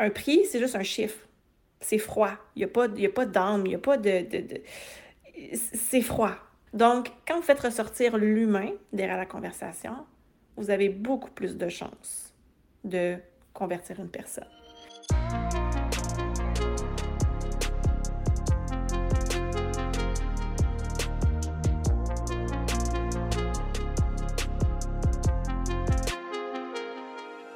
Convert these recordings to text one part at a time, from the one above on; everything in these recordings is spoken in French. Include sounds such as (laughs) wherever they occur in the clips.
un prix, c'est juste un chiffre. C'est froid. Il n'y a pas, d'âme, il n'y a pas de... de... C'est froid. Donc, quand vous faites ressortir l'humain derrière la conversation, vous avez beaucoup plus de chances de convertir une personne.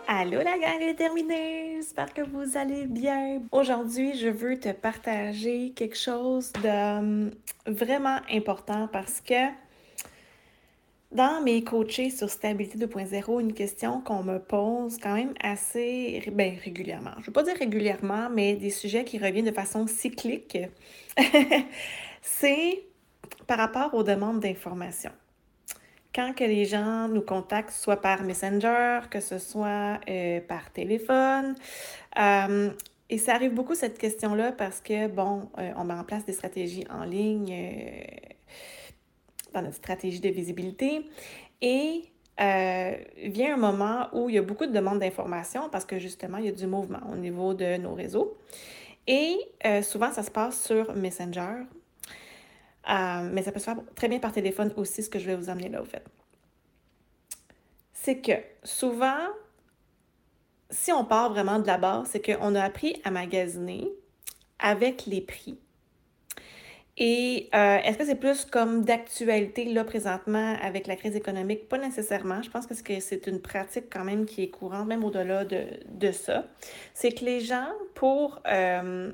Allô la gang déterminée, j'espère que vous allez bien. Aujourd'hui, je veux te partager quelque chose de hum, vraiment important parce que dans mes coachés sur Stabilité 2.0, une question qu'on me pose quand même assez ben, régulièrement. Je ne veux pas dire régulièrement, mais des sujets qui reviennent de façon cyclique, (laughs) c'est par rapport aux demandes d'information quand que les gens nous contactent, soit par Messenger, que ce soit euh, par téléphone. Euh, et ça arrive beaucoup cette question-là parce que, bon, euh, on met en place des stratégies en ligne dans notre stratégie de visibilité. Et vient un moment où il y a beaucoup de demandes d'informations parce que justement, il y a du mouvement au niveau de nos réseaux. Et souvent, ça se passe sur Messenger, euh, mais ça peut se faire très bien par téléphone aussi, ce que je vais vous amener là, au fait. C'est que souvent, si on part vraiment de la base, c'est qu'on a appris à magasiner avec les prix. Et euh, est-ce que c'est plus comme d'actualité là présentement avec la crise économique? Pas nécessairement. Je pense que c'est une pratique quand même qui est courante, même au-delà de, de, ça. C'est que les gens, pour... Euh,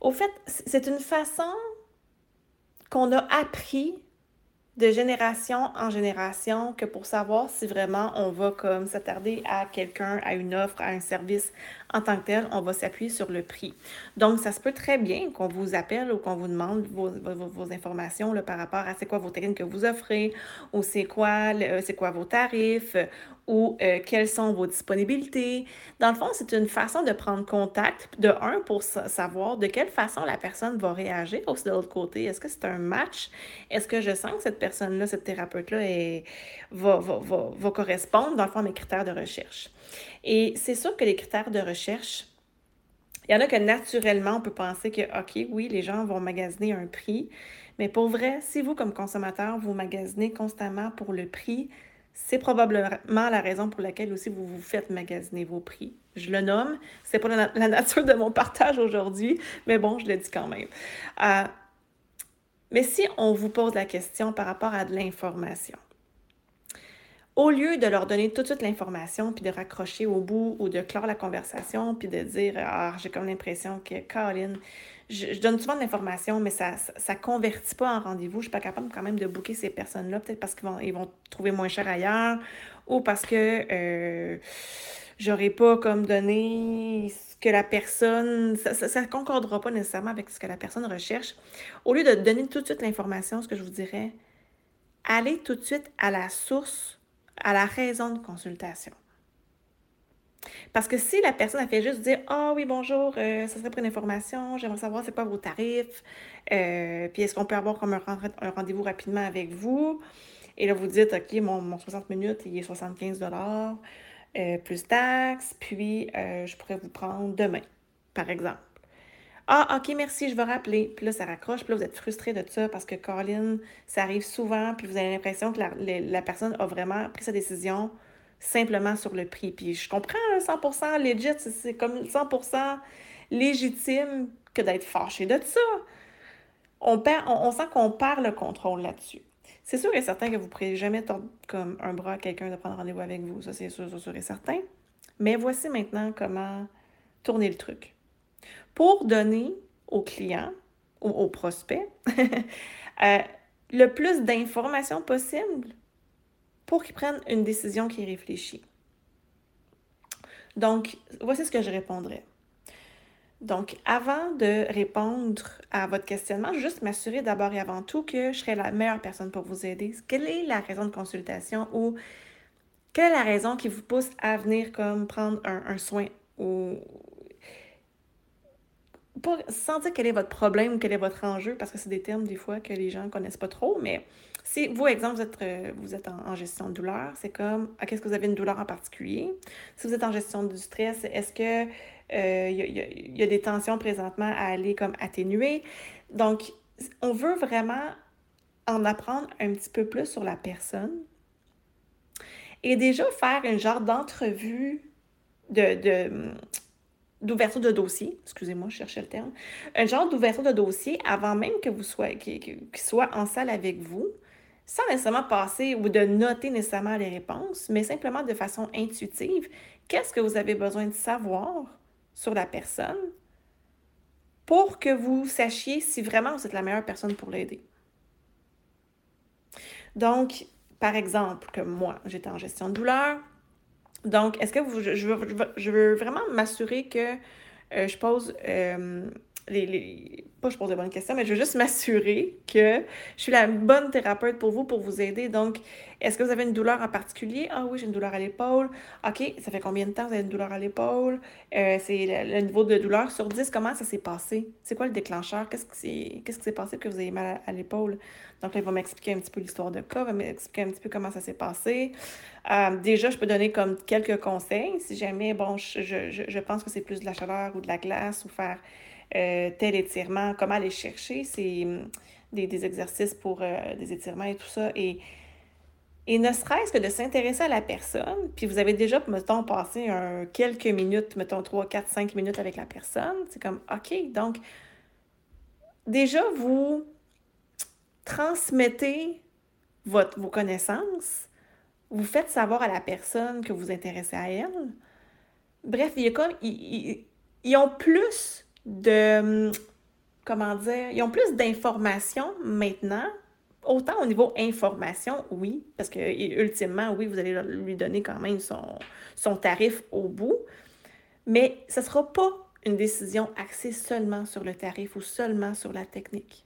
au fait, c'est une façon qu'on a appris de génération en génération que pour savoir si vraiment on va comme s'attarder à quelqu'un, à une offre, à un service en tant que tel, on va s'appuyer sur le prix. Donc, ça se peut très bien qu'on vous appelle ou qu'on vous demande vos, informations là, par rapport à c'est quoi vos techniques que vous offrez ou c'est quoi vos tarifs ou euh, quelles sont vos disponibilités. Dans le fond, c'est une façon de prendre contact, de un, pour savoir de quelle façon la personne va réagir aussi de l'autre côté. Est-ce que c'est un match? Est-ce que je sens que cette personne-là, cette thérapeute-là, va, va, va, va, correspondre, dans le fond, à mes critères de recherche? Et c'est sûr que les critères de recherche, il y en a que naturellement, on peut penser que, OK, oui, les gens vont magasiner un prix, mais pour vrai, si vous, comme consommateur, vous magasinez constamment pour le prix, c'est probablement la raison pour laquelle aussi vous vous faites magasiner vos prix. Je le nomme, c'est pas la, nature de mon partage aujourd'hui, mais bon, je le dis quand même. Euh, mais si on vous pose la question par rapport à de l'information, au lieu de leur donner tout de suite l'information, puis de raccrocher au bout ou de clore la conversation, puis de dire Ah, j'ai comme l'impression que Caroline, je, donne souvent de l'information, mais ça ne convertit pas en rendez-vous. Je ne suis pas capable quand même de booker ces personnes-là, peut-être parce qu'ils vont, ils trouver moins cher ailleurs ou parce que euh, j'aurais pas comme donné ce que la personne. Ça ne concordera pas nécessairement avec ce que la personne recherche. Au lieu de donner tout de suite l'information, ce que je vous dirais, allez tout de suite à la source, à la raison de consultation. Parce que si la personne a fait juste dire Ah oui, bonjour, euh, ça serait pour une information, j'aimerais savoir c'est quoi vos tarifs, euh, puis est-ce qu'on peut avoir comme un, rendez-vous rapidement avec vous? Et là, vous dites OK, mon, 60 minutes, il est 75 euh, plus taxes, puis je pourrais vous prendre demain, par exemple. Ah, OK, merci, je vais rappeler. Puis là, ça raccroche. Puis là, vous êtes frustré de ça parce que Colin, ça arrive souvent. Puis vous avez l'impression que la, personne a vraiment pris sa décision simplement sur le prix. Puis je comprends 100% legit, c'est comme 100% légitime que d'être fâché de ça. On, on, sent qu'on perd le contrôle là-dessus. C'est sûr et certain que vous ne pourrez jamais tordre comme un bras à quelqu'un de prendre rendez-vous avec vous. Ça, c'est sûr et certain. Mais voici maintenant comment tourner le truc. Pour donner au client ou au prospect (laughs) euh, le plus d'informations possible pour qu'ils prennent une décision qui est réfléchie. Donc, voici ce que je répondrai. Donc, avant de répondre à votre questionnement, juste m'assurer d'abord et avant tout que je serai la meilleure personne pour vous aider. Quelle est la raison de consultation ou quelle est la raison qui vous pousse à venir comme prendre un, soin ou pas sans dire quel est votre problème ou quel est votre enjeu, parce que c'est des termes des fois que les gens ne connaissent pas trop, mais Si vous, exemple, vous êtes, euh, vous êtes en, gestion de douleur, c'est comme, ah, qu'est-ce que vous avez une douleur en particulier? Si vous êtes en gestion du stress, est-ce que il y, y, a des tensions présentement à aller comme atténuer? Donc, on veut vraiment en apprendre un petit peu plus sur la personne et déjà faire un genre d'entrevue de, d'ouverture de dossier, excusez-moi, je cherchais le terme, un genre d'ouverture de dossier avant même que vous soyez, qu'il soit en salle avec vous, sans nécessairement passer ou de noter nécessairement les réponses, mais simplement de façon intuitive, qu'est-ce que vous avez besoin de savoir sur la personne pour que vous sachiez si vraiment vous êtes la meilleure personne pour l'aider? Donc, par exemple, que moi, j'étais en gestion de douleur. Donc, est-ce que vous, je, veux, vraiment m'assurer que euh, je pose euh, Pas je pose de bonnes questions, mais je veux juste m'assurer que je suis la bonne thérapeute pour vous, pour vous aider. Donc, est-ce que vous avez une douleur en particulier? Ah oui, j'ai une douleur à l'épaule. OK, ça fait combien de temps vous avez une douleur à l'épaule? Euh, c'est le, niveau de douleur sur 10, comment ça s'est passé? C'est quoi le déclencheur? Qu'est-ce qui s'est passé que vous avez mal à, l'épaule? Donc là, il va m'expliquer un petit peu l'histoire de cas, il va m'expliquer un petit peu comment ça s'est passé. Euh, déjà, je peux donner comme quelques conseils si jamais, bon, je, je, je pense que c'est plus de la chaleur ou de la glace ou faire euh, tel étirement, comment aller chercher c'est des, des, exercices pour des étirements et tout ça. Et et ne serait-ce que de s'intéresser à la personne, puis vous avez déjà, mettons, passé un, quelques minutes, mettons 3, 4, 5 minutes avec la personne, c'est comme, OK, donc, déjà, vous transmettez votre, vos connaissances, vous faites savoir à la personne que vous intéressez à elle. Bref, il y a comme, ils ont plus de, comment dire, ils ont plus d'informations maintenant autant au niveau information, oui, parce que ultimement, oui, vous allez lui donner quand même son, son tarif au bout, mais ce ne sera pas une décision axée seulement sur le tarif ou seulement sur la technique.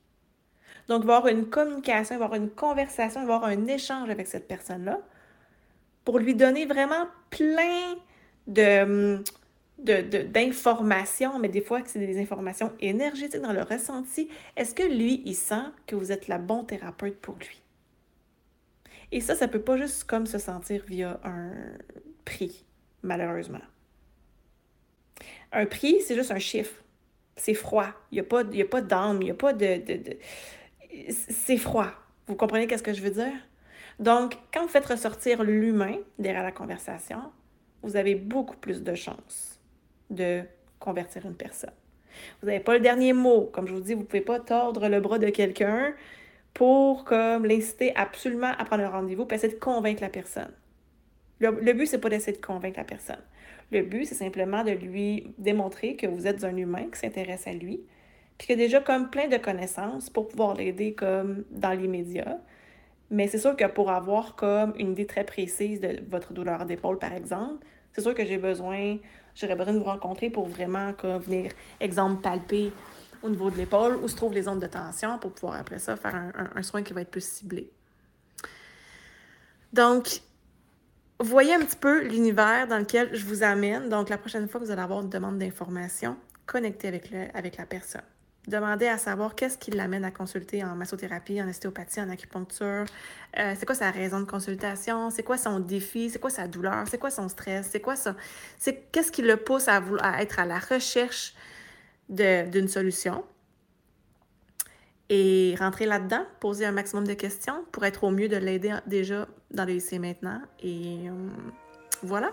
Donc, il une communication, il une conversation, il un échange avec cette personne-là pour lui donner vraiment plein de, d'informations, mais des fois c'est des informations énergétiques dans le ressenti. Est-ce que lui, il sent que vous êtes la bonne thérapeute pour lui? Et ça, ça peut pas juste comme se sentir via un prix, malheureusement. Un prix, c'est juste un chiffre. C'est froid. Il n'y a pas, pas d'âme, il a pas de... de... C'est froid. Vous comprenez qu'est-ce que je veux dire? Donc, quand vous faites ressortir l'humain derrière la conversation, vous avez beaucoup plus de chances de convertir une personne. Vous n'avez pas le dernier mot. Comme je vous dis, vous ne pouvez pas tordre le bras de quelqu'un pour comme l'inciter absolument à prendre un rendez-vous et essayer de convaincre la personne. Le, le but, c'est pas d'essayer de convaincre la personne. Le but, c'est simplement de lui démontrer que vous êtes un humain qui s'intéresse à lui, puis qu'il a déjà comme plein de connaissances pour pouvoir l'aider comme dans l'immédiat. Mais c'est sûr que pour avoir comme une idée très précise de votre douleur d'épaule, par exemple, c'est sûr que j'ai besoin j'aurais besoin de vous rencontrer pour vraiment venir, exemple, palper au niveau de l'épaule où se trouvent les zones de tension pour pouvoir après ça faire un, soin qui va être plus ciblé. Donc, voyez un petit peu l'univers dans lequel je vous amène. Donc, la prochaine fois que vous allez avoir une demande d'information, connectez avec, le, avec la personne. Demandez à savoir qu'est-ce qui l'amène à consulter en massothérapie, en ostéopathie, en acupuncture. Euh, c'est quoi sa raison de consultation? C'est quoi son défi? C'est quoi sa douleur? C'est quoi son stress? C'est quoi ça? C'est qu'est-ce qui le pousse à, à être à la recherche d'une solution? Et rentrer là-dedans, poser un maximum de questions pour être au mieux de l'aider déjà dans le lycée maintenant. Et euh, voilà.